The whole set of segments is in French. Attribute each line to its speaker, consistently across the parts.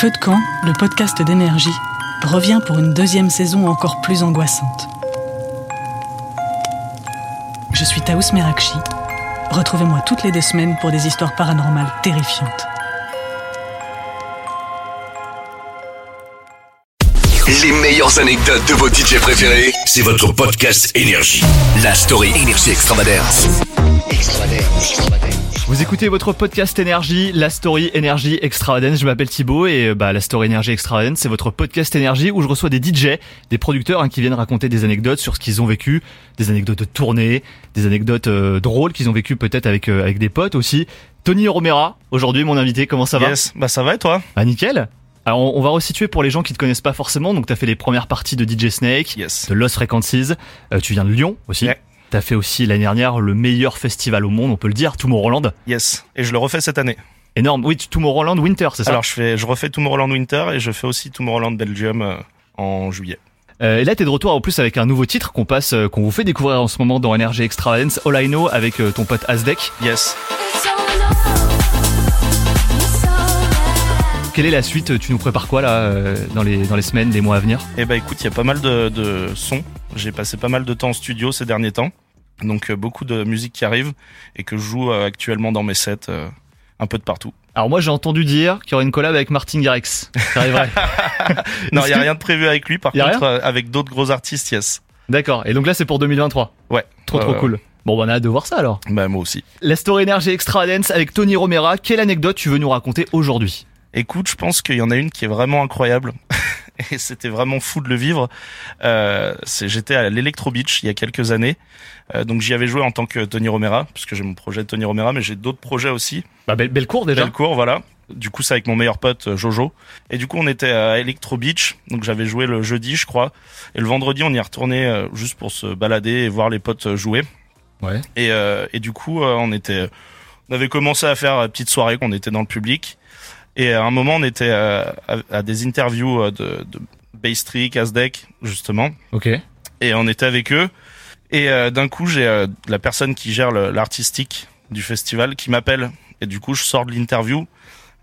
Speaker 1: Feu de camp, le podcast d'énergie, revient pour une deuxième saison encore plus angoissante. Je suis Taous Merakchi. Retrouvez-moi toutes les deux semaines pour des histoires paranormales terrifiantes.
Speaker 2: Les meilleures anecdotes de vos DJ préférés, c'est votre podcast Énergie. La story Énergie Extravagance.
Speaker 3: Vous écoutez votre podcast énergie, la story énergie extravagance. Je m'appelle Thibaut et euh, bah la story énergie extravagance, c'est votre podcast énergie où je reçois des DJ, des producteurs hein, qui viennent raconter des anecdotes sur ce qu'ils ont vécu, des anecdotes de tournée, des anecdotes euh, drôles qu'ils ont vécu peut-être avec euh, avec des potes aussi. Tony Romera, aujourd'hui mon invité, comment ça va?
Speaker 4: Yes, bah ça va et toi?
Speaker 3: Ah nickel. Alors on, on va resituer pour les gens qui te connaissent pas forcément. Donc t'as fait les premières parties de DJ Snake,
Speaker 4: Yes.
Speaker 3: de Lost Frequencies. Euh, tu viens de Lyon aussi. T'as fait aussi l'année dernière le meilleur festival au monde, on peut le dire, Tomorrowland.
Speaker 4: Yes. Et je le refais cette année.
Speaker 3: Énorme. Oui, Tomorrowland Winter, c'est ça
Speaker 4: Alors je fais, je refais Tomorrowland Winter et je fais aussi Tomorrowland Belgium euh, en juillet.
Speaker 3: Euh, et là, t'es de retour en plus avec un nouveau titre qu'on passe, euh, qu'on vous fait découvrir en ce moment dans Energy Extravagance, All I Know, avec ton pote Asdek.
Speaker 4: Yes.
Speaker 3: Quelle est la suite? Tu nous prépares quoi là dans les dans les semaines, les mois à venir?
Speaker 4: Et bah écoute, il y a pas mal de, de sons. J'ai passé pas mal de temps en studio ces derniers temps. Donc euh, beaucoup de musique qui arrive et que je joue euh, actuellement dans mes sets euh, un peu de partout.
Speaker 3: Alors moi, j'ai entendu dire qu'il y aurait une collab avec Martin Garrix. Ça arriverait.
Speaker 4: Non, il y a rien de prévu avec lui. Par contre, avec d'autres gros artistes, yes.
Speaker 3: D'accord. Et donc là, c'est pour 2023.
Speaker 4: Ouais.
Speaker 3: Trop trop cool. Bon, bah, on a hâte de voir ça alors.
Speaker 4: Bah moi aussi.
Speaker 3: La story Energy Extravagance avec Tony Romera. Quelle anecdote tu veux nous raconter aujourd'hui?
Speaker 4: Écoute, je pense qu'il y en a une qui est vraiment incroyable. Et c'était vraiment fou de le vivre. Euh, c'est- J'étais à l'Electro Beach il y a quelques années. Euh, donc j'y avais joué en tant que Tony Romera, puisque j'ai mon projet de Tony Romera, mais j'ai d'autres projets aussi.
Speaker 3: Bah, belle, belle cour déjà.
Speaker 4: Bellecour, voilà. Du coup, c'est avec mon meilleur pote euh, Jojo. Et du coup, on était à Electro Beach. Donc j'avais joué le jeudi, je crois. Et le vendredi, on y est retourné euh, juste pour se balader et voir les potes euh, jouer.
Speaker 3: Ouais.
Speaker 4: Et, euh, et du coup, on était, on avait commencé à faire une petite soirée qu'on était dans le public. Et à un moment, on était euh, à, à des interviews euh, de, de Baystrick, Asdek, justement.
Speaker 3: Ok.
Speaker 4: Et on était avec eux. Et euh, d'un coup, j'ai euh, la personne qui gère l'artistique du festival qui m'appelle. Et du coup, je sors de l'interview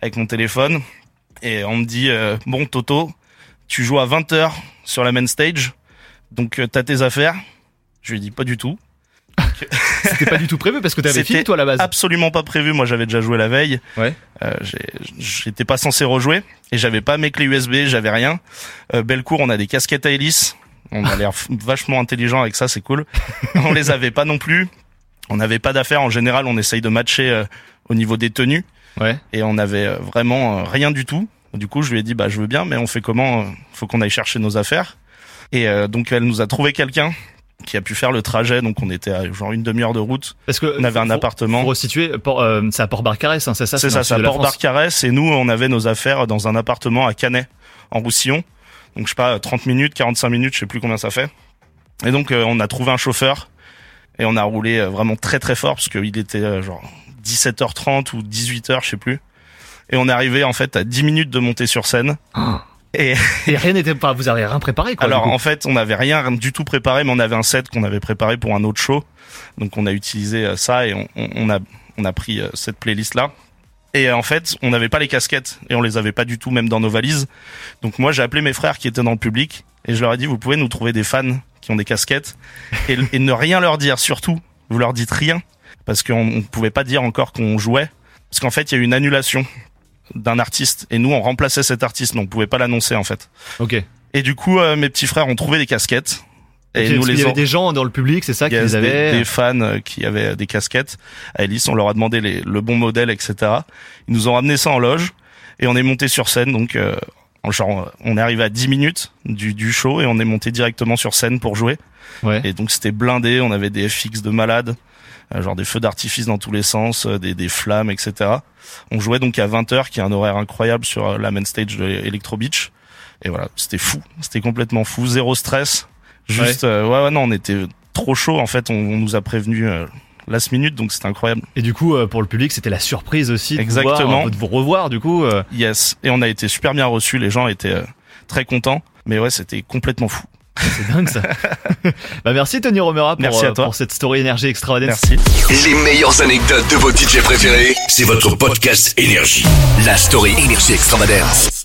Speaker 4: avec mon téléphone. Et on me dit, euh, bon, Toto, tu joues à 20h sur la main stage. Donc, t'as tes affaires. Je lui dit, pas du tout.
Speaker 3: C'était pas du tout prévu parce que t'avais fini toi à la base.
Speaker 4: Absolument pas prévu. Moi, j'avais déjà joué la veille.
Speaker 3: Ouais.
Speaker 4: Euh, J'étais pas censé rejouer et j'avais pas mes clés USB, j'avais rien. Euh, Bellecour, on a des casquettes à hélice. On a l'air vachement intelligent avec ça, c'est cool. on les avait pas non plus. On n'avait pas d'affaires. En général, on essaye de matcher euh, au niveau des tenues
Speaker 3: Ouais.
Speaker 4: et on avait euh, vraiment euh, rien du tout. Du coup, je lui ai dit, bah, je veux bien, mais on fait comment euh, Faut qu'on aille chercher nos affaires. Et euh, donc, elle nous a trouvé quelqu'un qui a pu faire le trajet. Donc, on était à genre une demi-heure de route.
Speaker 3: Parce que
Speaker 4: On avait un appartement.
Speaker 3: Pour resituer, Port- euh, c'est à Port-Barcarès, hein, c'est ça
Speaker 4: C'est ça, c'est à
Speaker 3: de la
Speaker 4: Port
Speaker 3: France.
Speaker 4: Barcarès et nous on avait nos affaires dans un appartement à Canet en Roussillon. Donc je sais pas 30 minutes, 45 minutes, je sais plus combien ça fait. Et donc euh, on a trouvé un chauffeur et on a roulé euh, vraiment très très fort parce qu'il était euh, genre 17h30 ou 18h, je sais plus. Et on est arrivé en fait à 10 minutes de monter sur scène.
Speaker 3: Ah.
Speaker 4: Et
Speaker 3: Et rien n'était pas, vous avez rien préparé quoi.
Speaker 4: alors en fait, on n'avait rien du tout préparé, mais on avait un set qu'on avait préparé pour un autre show. Donc on a utilisé euh, ça et on, on- on a on a pris euh, cette playlist là. Et euh, en fait, on n'avait pas les casquettes et on les avait pas du tout même dans nos valises. Donc moi, j'ai appelé mes frères qui étaient dans le public et je leur ai dit vous pouvez nous trouver des fans qui ont des casquettes et, et ne rien leur dire surtout. Vous leur dites rien parce qu'on ne pouvait pas dire encore qu'on jouait parce qu'en fait, il y a eu une annulation d'un artiste et nous on remplaçait cet artiste, mais on pouvait pas l'annoncer en fait.
Speaker 3: Ok.
Speaker 4: Et du coup, euh, mes petits frères ont trouvé des casquettes. Et nous les
Speaker 3: y avait des gens dans le public, c'est ça qui
Speaker 4: Yes,
Speaker 3: les
Speaker 4: des,
Speaker 3: avaient.
Speaker 4: des fans euh, qui avaient des casquettes. À Ellis, on leur a demandé les, le bon modèle, etc. Ils nous ont ramené ça en loge et on est monté sur scène. Donc, euh, genre, on est arrivé à 10 minutes du, du show et on est monté directement sur scène pour jouer.
Speaker 3: Ouais.
Speaker 4: Et donc, c'était blindé. On avait des FX de malades, euh, genre des feux d'artifice dans tous les sens, euh, des, des flammes, etc. On jouait donc à 20h, qui est un horaire incroyable sur euh, la main stage de Electro Beach. Et voilà, c'était fou. C'était complètement fou. Zéro stress. Juste, euh, ouais, ouais, non, on était trop chaud. En fait, on, on nous a prévenu euh, last minute, donc c'était incroyable.
Speaker 3: Et du coup, euh, pour le public, c'était la surprise aussi de, vous voir,
Speaker 4: Exactement.
Speaker 3: peu de vous revoir. Du coup, euh,
Speaker 4: Yes. Et on a été super bien reçus. Les gens étaient euh, très contents. Mais ouais, c'était complètement fou.
Speaker 3: c'est dingue ça. bah merci Tony Romera pour,
Speaker 4: Merci à toi.
Speaker 3: pour cette story énergie extravagance.
Speaker 4: Merci.
Speaker 2: Les meilleures anecdotes de vos DJ préférés, c'est votre podcast Énergie. La story Énergie Extravagance.